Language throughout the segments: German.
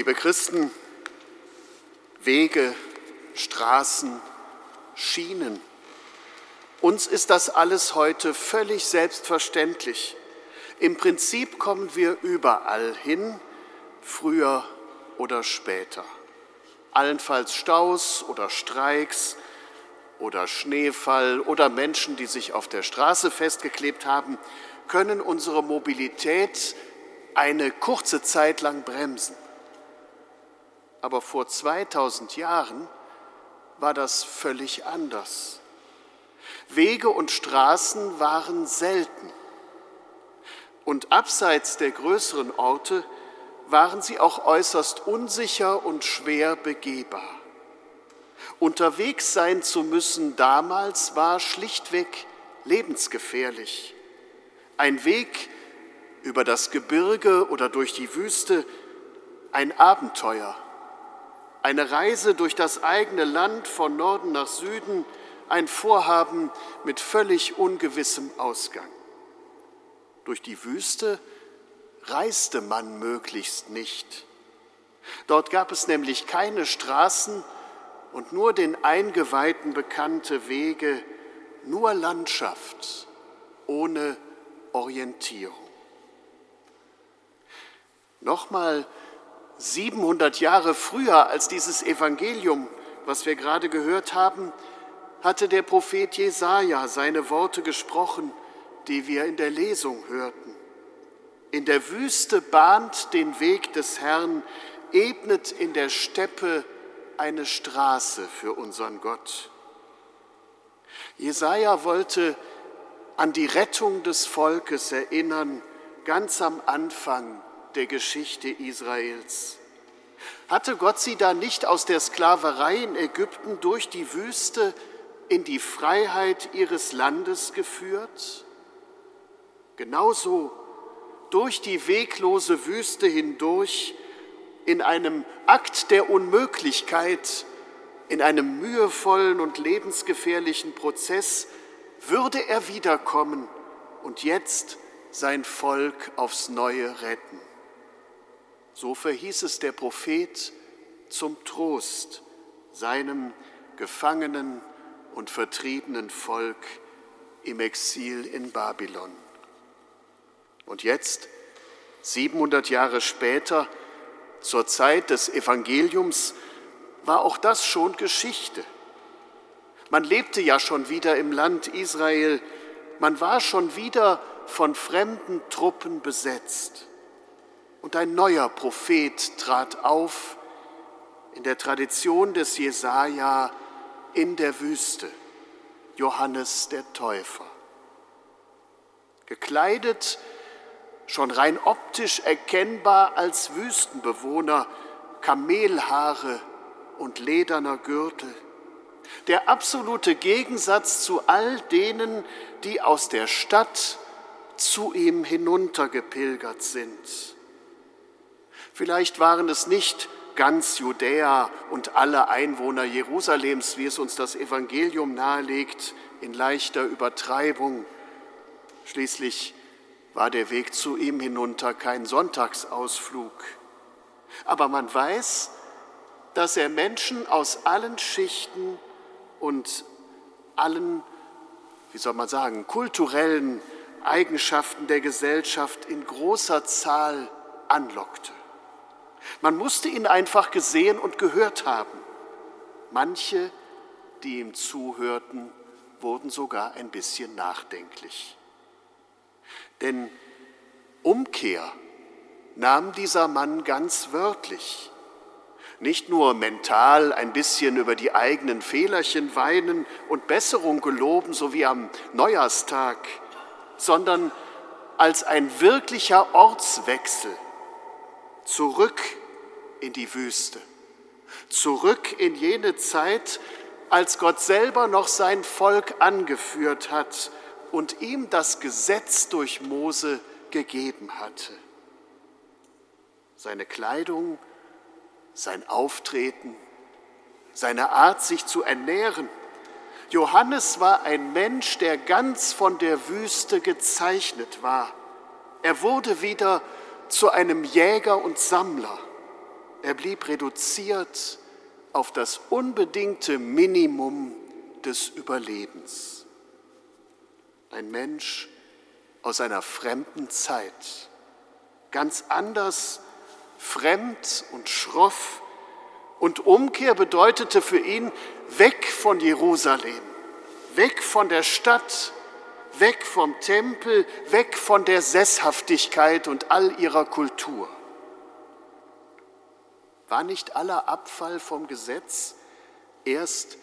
Liebe Christen, Wege, Straßen, Schienen, uns ist das alles heute völlig selbstverständlich. Im Prinzip kommen wir überall hin, früher oder später. Allenfalls Staus oder Streiks oder Schneefall oder Menschen, die sich auf der Straße festgeklebt haben, können unsere Mobilität eine kurze Zeit lang bremsen. Aber vor 2000 Jahren war das völlig anders. Wege und Straßen waren selten. Und abseits der größeren Orte waren sie auch äußerst unsicher und schwer begehbar. Unterwegs sein zu müssen damals war schlichtweg lebensgefährlich. Ein Weg über das Gebirge oder durch die Wüste, ein Abenteuer, eine Reise durch das eigene Land von Norden nach Süden, ein Vorhaben mit völlig ungewissem Ausgang. Durch die Wüste reiste man möglichst nicht. Dort gab es nämlich keine Straßen und nur den Eingeweihten bekannte Wege, nur Landschaft ohne Orientierung. Nochmal 700 Jahre früher als dieses Evangelium, was wir gerade gehört haben, hatte der Prophet Jesaja seine Worte gesprochen, die wir in der Lesung hörten. In der Wüste bahnt den Weg des Herrn, ebnet in der Steppe eine Straße für unseren Gott. Jesaja wollte an die Rettung des Volkes erinnern, ganz am Anfang der Geschichte Israels. Hatte Gott sie da nicht aus der Sklaverei in Ägypten durch die Wüste in die Freiheit ihres Landes geführt? Genauso durch die weglose Wüste hindurch in einem Akt der Unmöglichkeit, in einem mühevollen und lebensgefährlichen Prozess würde er wiederkommen und jetzt sein Volk aufs neue retten. So verhieß es der Prophet zum Trost seinem gefangenen und vertriebenen Volk im Exil in Babylon. Und jetzt, 700 Jahre später, zur Zeit des Evangeliums, war auch das schon Geschichte. Man lebte ja schon wieder im Land Israel, man war schon wieder von fremden Truppen besetzt. Und ein neuer Prophet trat auf in der Tradition des Jesaja in der Wüste, Johannes der Täufer. Gekleidet, schon rein optisch erkennbar als Wüstenbewohner, Kamelhaare und lederner Gürtel. Der absolute Gegensatz zu all denen, die aus der Stadt zu ihm hinuntergepilgert sind. Vielleicht waren es nicht ganz Judäa und alle Einwohner Jerusalems, wie es uns das Evangelium nahelegt, in leichter Übertreibung. Schließlich war der Weg zu ihm hinunter kein Sonntagsausflug. Aber man weiß, dass er Menschen aus allen Schichten und allen, wie soll man sagen, kulturellen Eigenschaften der Gesellschaft in großer Zahl anlockte. Man musste ihn einfach gesehen und gehört haben. Manche, die ihm zuhörten, wurden sogar ein bisschen nachdenklich. Denn Umkehr nahm dieser Mann ganz wörtlich. Nicht nur mental ein bisschen über die eigenen Fehlerchen weinen und Besserung geloben, so wie am Neujahrstag, sondern als ein wirklicher Ortswechsel zurück in die Wüste, zurück in jene Zeit, als Gott selber noch sein Volk angeführt hat und ihm das Gesetz durch Mose gegeben hatte. Seine Kleidung, sein Auftreten, seine Art, sich zu ernähren. Johannes war ein Mensch, der ganz von der Wüste gezeichnet war. Er wurde wieder zu einem Jäger und Sammler. Er blieb reduziert auf das unbedingte Minimum des Überlebens. Ein Mensch aus einer fremden Zeit, ganz anders, fremd und schroff. Und Umkehr bedeutete für ihn weg von Jerusalem, weg von der Stadt, weg vom Tempel, weg von der Sesshaftigkeit und all ihrer Kultur. War nicht aller Abfall vom Gesetz erst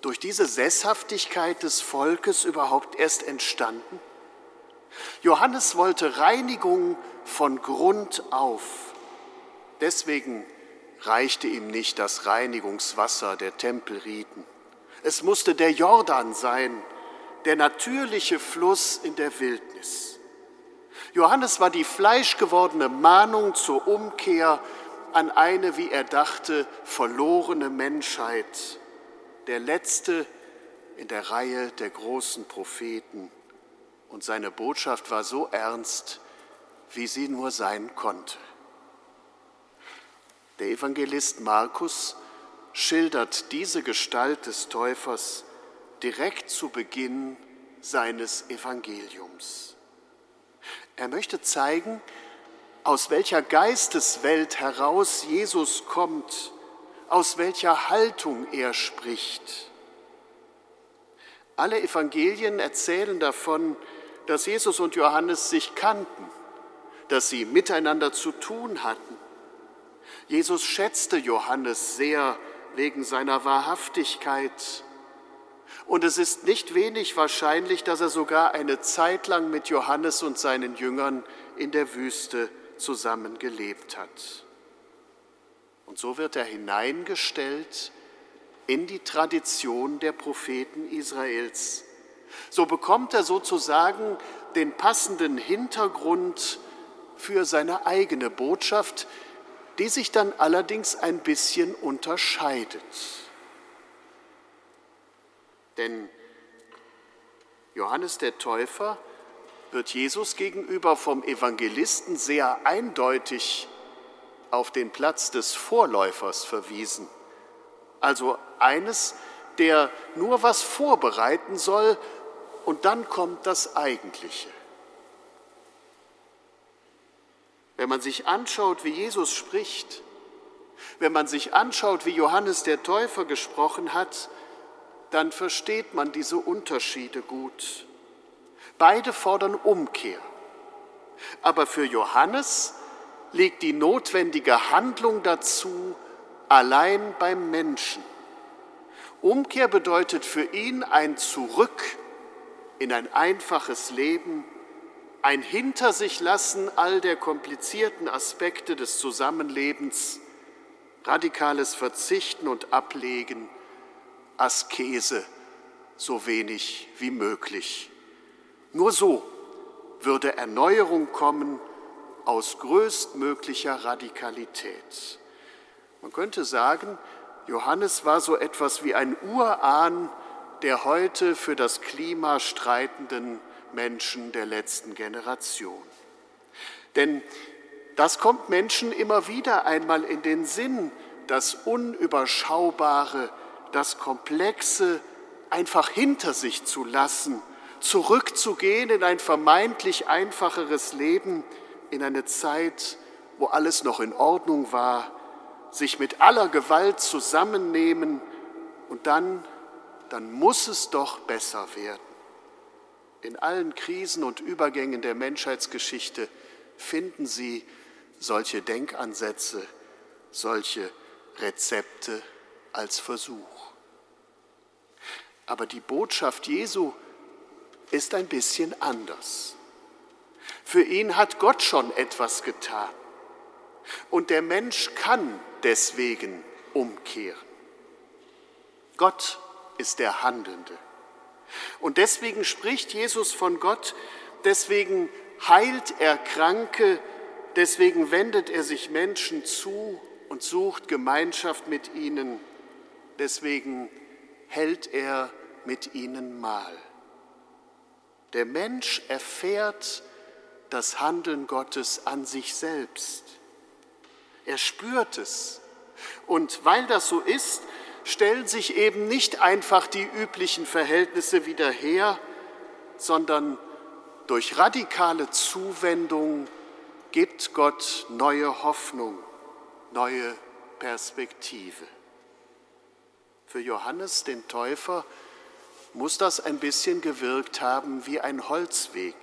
durch diese Sesshaftigkeit des Volkes überhaupt erst entstanden? Johannes wollte Reinigung von Grund auf. Deswegen reichte ihm nicht das Reinigungswasser der Tempelriten. Es musste der Jordan sein, der natürliche Fluss in der Wildnis. Johannes war die fleischgewordene Mahnung zur Umkehr an eine, wie er dachte, verlorene Menschheit, der letzte in der Reihe der großen Propheten. Und seine Botschaft war so ernst, wie sie nur sein konnte. Der Evangelist Markus schildert diese Gestalt des Täufers direkt zu Beginn seines Evangeliums. Er möchte zeigen, aus welcher Geisteswelt heraus Jesus kommt, aus welcher Haltung er spricht. Alle Evangelien erzählen davon, dass Jesus und Johannes sich kannten, dass sie miteinander zu tun hatten. Jesus schätzte Johannes sehr wegen seiner Wahrhaftigkeit. Und es ist nicht wenig wahrscheinlich, dass er sogar eine Zeit lang mit Johannes und seinen Jüngern in der Wüste zusammen gelebt hat. Und so wird er hineingestellt in die Tradition der Propheten Israels. So bekommt er sozusagen den passenden Hintergrund für seine eigene Botschaft, die sich dann allerdings ein bisschen unterscheidet. Denn Johannes der Täufer wird Jesus gegenüber vom Evangelisten sehr eindeutig auf den Platz des Vorläufers verwiesen. Also eines, der nur was vorbereiten soll und dann kommt das Eigentliche. Wenn man sich anschaut, wie Jesus spricht, wenn man sich anschaut, wie Johannes der Täufer gesprochen hat, dann versteht man diese Unterschiede gut. Beide fordern Umkehr. Aber für Johannes liegt die notwendige Handlung dazu allein beim Menschen. Umkehr bedeutet für ihn ein Zurück in ein einfaches Leben, ein Hinter sich lassen all der komplizierten Aspekte des Zusammenlebens, radikales Verzichten und Ablegen, Askese so wenig wie möglich. Nur so würde Erneuerung kommen aus größtmöglicher Radikalität. Man könnte sagen, Johannes war so etwas wie ein Urahn der heute für das Klima streitenden Menschen der letzten Generation. Denn das kommt Menschen immer wieder einmal in den Sinn, das Unüberschaubare, das Komplexe einfach hinter sich zu lassen zurückzugehen in ein vermeintlich einfacheres Leben, in eine Zeit, wo alles noch in Ordnung war, sich mit aller Gewalt zusammennehmen und dann, dann muss es doch besser werden. In allen Krisen und Übergängen der Menschheitsgeschichte finden Sie solche Denkansätze, solche Rezepte als Versuch. Aber die Botschaft Jesu ist ein bisschen anders. Für ihn hat Gott schon etwas getan und der Mensch kann deswegen umkehren. Gott ist der Handelnde. Und deswegen spricht Jesus von Gott, deswegen heilt er Kranke, deswegen wendet er sich Menschen zu und sucht Gemeinschaft mit ihnen, deswegen hält er mit ihnen Mahl. Der Mensch erfährt das Handeln Gottes an sich selbst. Er spürt es. Und weil das so ist, stellen sich eben nicht einfach die üblichen Verhältnisse wieder her, sondern durch radikale Zuwendung gibt Gott neue Hoffnung, neue Perspektive. Für Johannes den Täufer muss das ein bisschen gewirkt haben wie ein Holzweg,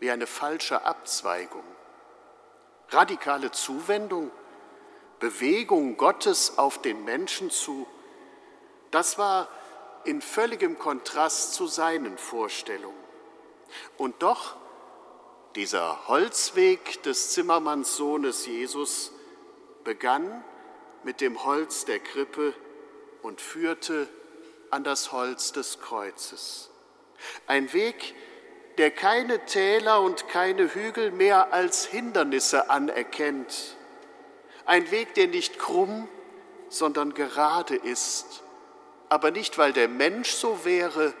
wie eine falsche Abzweigung. Radikale Zuwendung, Bewegung Gottes auf den Menschen zu, das war in völligem Kontrast zu seinen Vorstellungen. Und doch, dieser Holzweg des Zimmermannssohnes Jesus begann mit dem Holz der Krippe und führte an das Holz des Kreuzes. Ein Weg, der keine Täler und keine Hügel mehr als Hindernisse anerkennt. Ein Weg, der nicht krumm, sondern gerade ist. Aber nicht, weil der Mensch so wäre,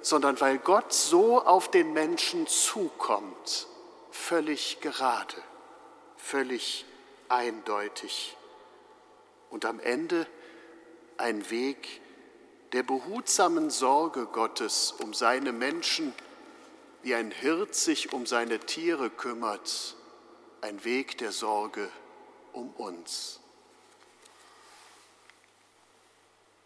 sondern weil Gott so auf den Menschen zukommt. Völlig gerade, völlig eindeutig. Und am Ende ein Weg der behutsamen Sorge Gottes um seine Menschen, wie ein Hirt sich um seine Tiere kümmert, ein Weg der Sorge um uns.